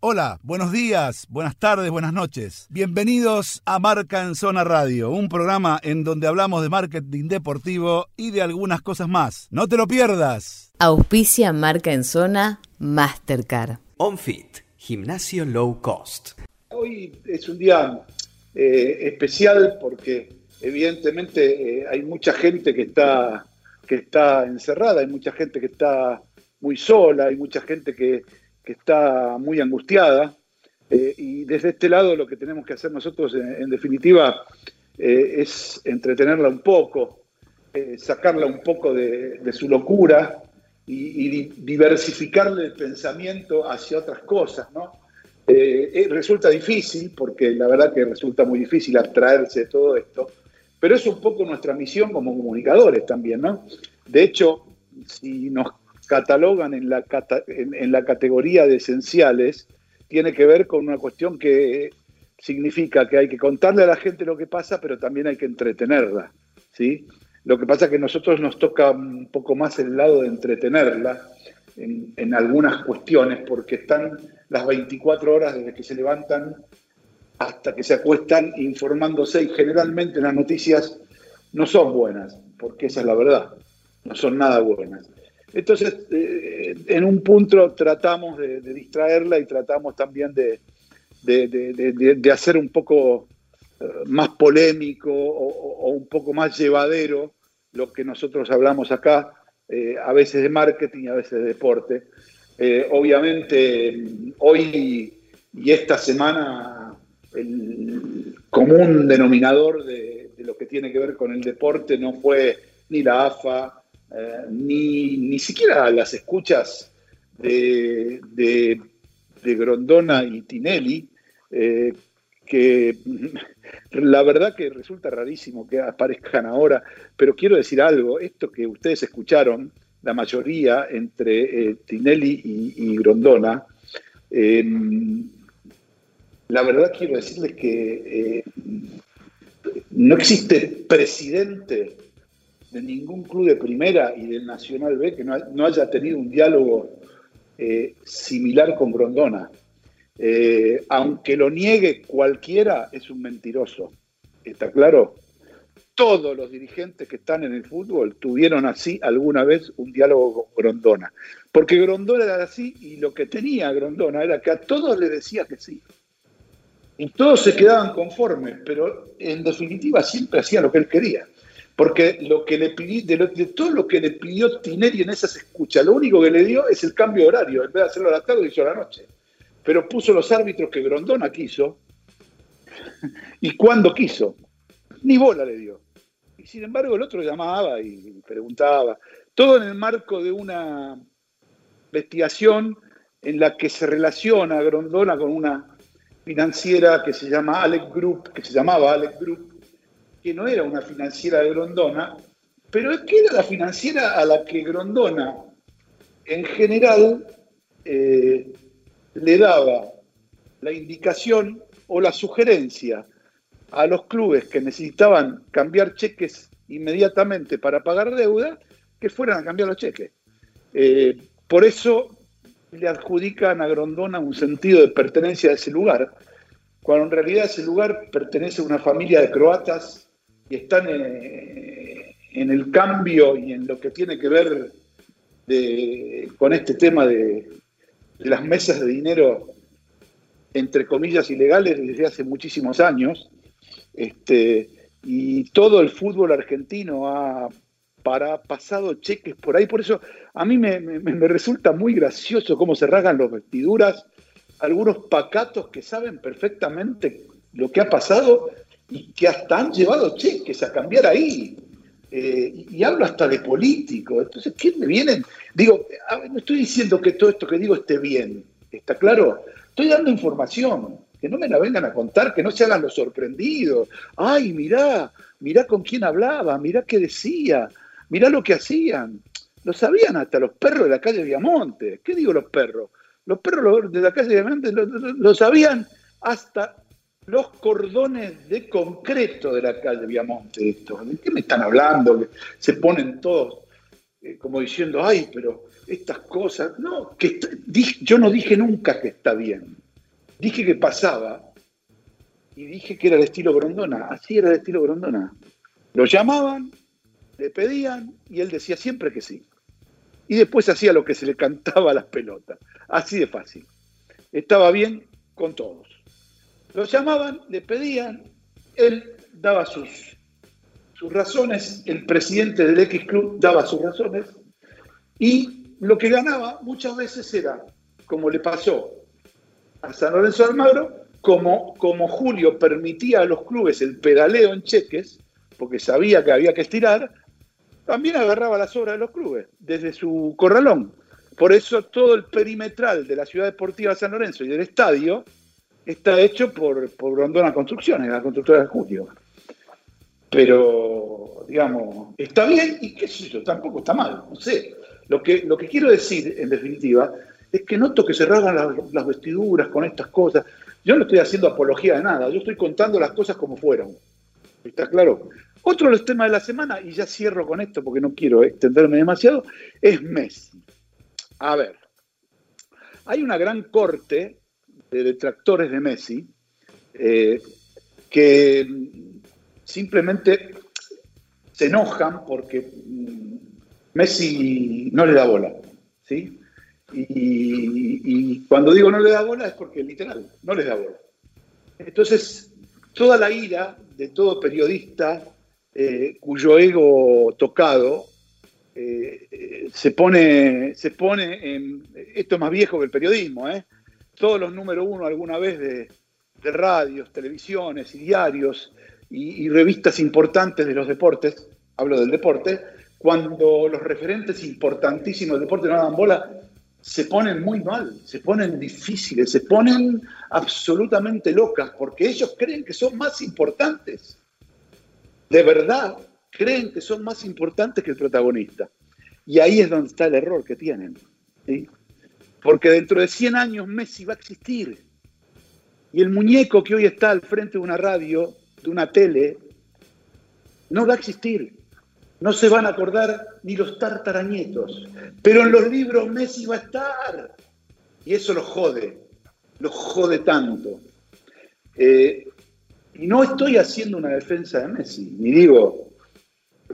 Hola, buenos días, buenas tardes, buenas noches. Bienvenidos a Marca en Zona Radio, un programa en donde hablamos de marketing deportivo y de algunas cosas más. No te lo pierdas. Auspicia Marca en Zona Mastercard. OnFit, gimnasio low cost. Hoy es un día eh, especial porque evidentemente eh, hay mucha gente que está, que está encerrada, hay mucha gente que está muy sola, hay mucha gente que que está muy angustiada. Eh, y desde este lado lo que tenemos que hacer nosotros, en, definitiva, eh, es entretenerla un poco, eh, sacarla un poco de, su locura y, diversificarle el pensamiento hacia otras cosas, ¿no? resulta difícil, porque la verdad que resulta muy difícil abstraerse de todo esto, pero es un poco nuestra misión como comunicadores también, ¿no? De hecho, si nos catalogan en la, en, la categoría de esenciales tiene que ver con una cuestión que significa que hay que contarle a la gente lo que pasa, pero también hay que entretenerla. ¿sí? Lo que pasa es que a nosotros nos toca un poco más el lado de entretenerla en, en algunas cuestiones, porque están las 24 horas desde que se levantan hasta que se acuestan informándose y generalmente las noticias no son buenas, porque esa es la verdad, no son nada buenas. Entonces, eh, en un punto tratamos de, distraerla y tratamos también de, hacer un poco eh, más polémico o, un poco más llevadero lo que nosotros hablamos acá, eh, a veces de marketing y a veces de deporte. obviamente, hoy y esta semana, el común denominador de lo que tiene que ver con el deporte no fue ni la AFA, eh, ni, siquiera las escuchas de, Grondona y Tinelli, eh, que la verdad que resulta rarísimo que aparezcan ahora, pero quiero decir algo, esto que ustedes escucharon, la mayoría entre eh, Tinelli y, Grondona, em, la verdad quiero decirles que no existe presidente de ningún club de primera y del Nacional B que no, haya tenido un diálogo eh, similar con Grondona. Eh, aunque lo niegue cualquiera, es un mentiroso. ¿Está claro? Todos los dirigentes que están en el fútbol tuvieron así alguna vez un diálogo con Grondona. Porque Grondona era así y lo que tenía Grondona era que a todos le decía que sí. Y todos se quedaban conformes, pero en definitiva siempre hacía lo que él quería. Porque lo que le pidió, de, todo lo que le pidió Tineri en esas escuchas, lo único que le dio es el cambio de horario. En vez de hacerlo a la tarde, lo hizo a la noche. Pero puso los árbitros que Grondona quiso y cuando quiso. Ni bola le dio. Y sin embargo, el otro llamaba y preguntaba. Todo en el marco de una investigación en la que se relaciona Grondona con una financiera que se llama Alec Group, que se llamaba Alec Group, no era una financiera de Grondona, pero es que era la financiera a la que Grondona, en general, eh, le daba la indicación o la sugerencia a los clubes que necesitaban cambiar cheques inmediatamente para pagar deuda, que fueran a cambiar los cheques. Eh, por eso le adjudican a Grondona un sentido de pertenencia a ese lugar, cuando en realidad ese lugar pertenece a una familia de croatas y están eh, en, el cambio y en lo que tiene que ver con este tema de, las mesas de dinero, entre comillas, ilegales desde hace muchísimos años. Este, y todo el fútbol argentino ha para, pasado cheques por ahí. Por eso a mí me, me, resulta muy gracioso cómo se rasgan las vestiduras algunos pacatos que saben perfectamente lo que ha pasado y que hasta han llevado cheques a cambiar ahí. Eh, y, hablo hasta de político. Entonces, ¿qué me vienen? Digo, no estoy diciendo que todo esto que digo esté bien, ¿está claro? Estoy dando información, que no me la vengan a contar, que no se hagan los sorprendidos. Ay, mirá, mirá con quién hablaba, mirá qué decía, mirá lo que hacían. Lo sabían hasta los perros de la calle Viamonte. ¿Qué digo los perros? Los perros de la calle Viamonte lo sabían hasta los cordones de concreto de la calle Viamonte. Esto. ¿De qué me están hablando? Se ponen todos eh, como diciendo, ay, pero estas cosas. No, yo no dije nunca que está bien. dije que pasaba y dije que era el estilo Grondona. Así era el estilo Grondona. Lo llamaban, le pedían y él decía siempre que sí. Y después hacía lo que se le cantaba a las pelotas. Así de fácil. Estaba bien con todos. Lo llamaban, le pedían, él daba sus, sus razones, el presidente del X Club daba sus razones y lo que ganaba muchas veces era, como le pasó a San Lorenzo de Almagro, como, como Julio permitía a los clubes el pedaleo en cheques, porque sabía que había que estirar, también agarraba las obras de los clubes, desde su corralón. Por eso todo el perimetral de la ciudad deportiva de San Lorenzo y del estadio está hecho por, por Construcciones, la constructora de Julio. Pero, digamos, está bien y qué sé yo, tampoco está mal, no sé. Lo que, lo que quiero decir, en definitiva, es que noto que se rasgan las, las vestiduras con estas cosas. Yo no estoy haciendo apología de nada, yo estoy contando las cosas como fueron. ¿Está claro? Otro de los temas de la semana, y ya cierro con esto porque no quiero extenderme demasiado, es Messi. A ver, hay una gran corte de detractores de Messi eh, que simplemente se enojan porque mm, Messi no le da bola, ¿sí? Y, cuando digo no le da bola es porque literal, no le da bola. Entonces, toda la ira de todo periodista eh, cuyo ego tocado eh, se, pone, se pone en... Esto es más viejo que el periodismo, ¿eh? Todos los número uno alguna vez de, radios, televisiones y diarios y, y revistas importantes de los deportes, hablo del deporte, cuando los referentes importantísimos del deporte no dan bola, se ponen muy mal, se ponen difíciles, se ponen absolutamente locas, porque ellos creen que son más importantes. De verdad, creen que son más importantes que el protagonista. Y ahí es donde está el error que tienen. Porque dentro de 100 años Messi va a existir. Y el muñeco que hoy está al frente de una radio, de una tele, no va a existir. No se van a acordar ni los tartarañetos. Pero en los libros Messi va a estar. Y eso lo jode. Lo jode tanto. Eh, y no estoy haciendo una defensa de Messi, ni digo,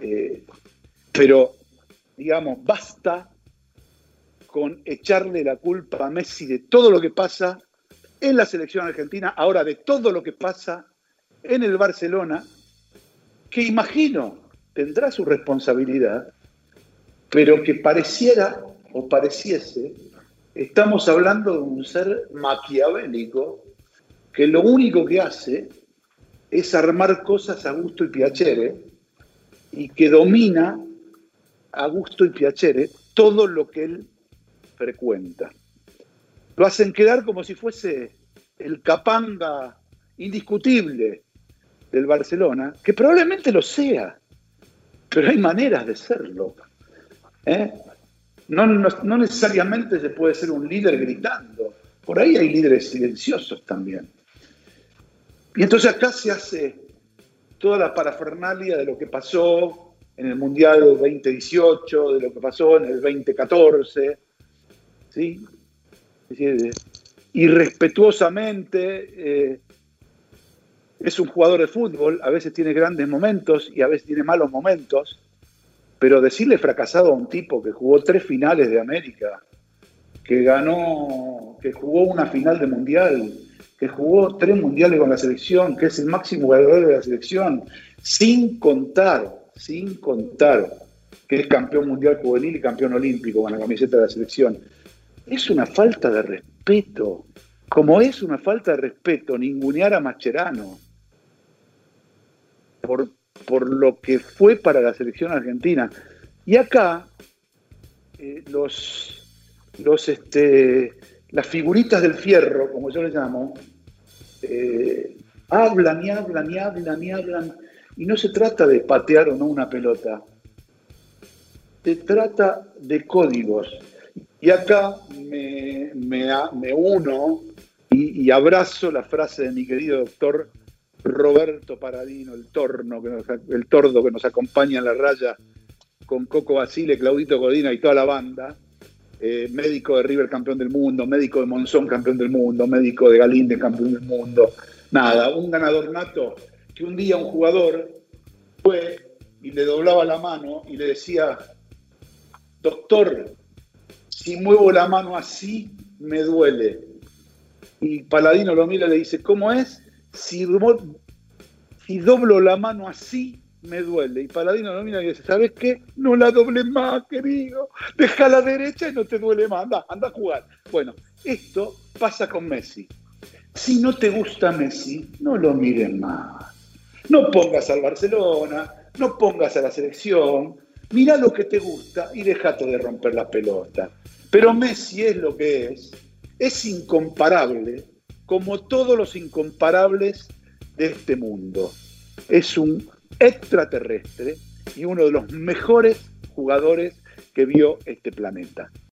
eh, pero digamos, basta con echarle la culpa a Messi de todo lo que pasa en la selección argentina, ahora de todo lo que pasa en el Barcelona, que imagino tendrá su responsabilidad, pero que pareciera o pareciese, estamos hablando de un ser maquiavélico que lo único que hace es armar cosas a gusto y piacere y que domina a gusto y piacere todo lo que él frecuenta. Lo hacen quedar como si fuese el capanga indiscutible del Barcelona, que probablemente lo sea, pero hay maneras de serlo. ¿eh? No, no, necesariamente se puede ser un líder gritando, por ahí hay líderes silenciosos también. Y entonces acá se hace toda la parafernalia de lo que pasó en el Mundial 2018, de lo que pasó en el 2014, ¿sí? irrespetuosamente eh, es un jugador de fútbol, a veces tiene grandes momentos y a veces tiene malos momentos, pero decirle fracasado a un tipo que jugó tres finales de América, que ganó, que jugó una final de mundial, que jugó tres mundiales con la selección, que es el máximo ganador de la selección, sin contar, sin contar que es campeón mundial juvenil y campeón olímpico con la camiseta de la selección. Es una falta de respeto, como es una falta de respeto ningunear a Mascherano, por, por lo que fue para la selección argentina. Y acá, eh, los, los, este, las figuritas del fierro, como yo les llamo, eh, hablan y hablan y hablan y hablan. Y no se trata de patear o no una pelota. Se trata de códigos. Y acá me, me, uno y, abrazo la frase de mi querido doctor Roberto Paradino, el torno, el tordo que nos acompaña en la raya con Coco Basile, Claudito Godina y toda la banda, eh, médico de River campeón del mundo, médico de Monzón campeón del mundo, médico de Galíndez campeón del mundo. Nada, un ganador nato que un día un jugador fue y le doblaba la mano y le decía, doctor, si muevo la mano así, me duele. Y Paladino lo mira y le dice, ¿cómo es? Si, doblo la mano así, me duele. Y Paladino lo mira y dice, ¿sabes qué? No la dobles más, querido. Deja la derecha y no te duele más. Anda, anda a jugar. Bueno, esto pasa con Messi. Si no te gusta Messi, no lo mires más. No pongas al Barcelona, no pongas a la selección. Mira lo que te gusta y déjate de romper la pelota. Pero Messi es lo que es. Es incomparable, como todos los incomparables de este mundo. Es un extraterrestre y uno de los mejores jugadores que vio este planeta.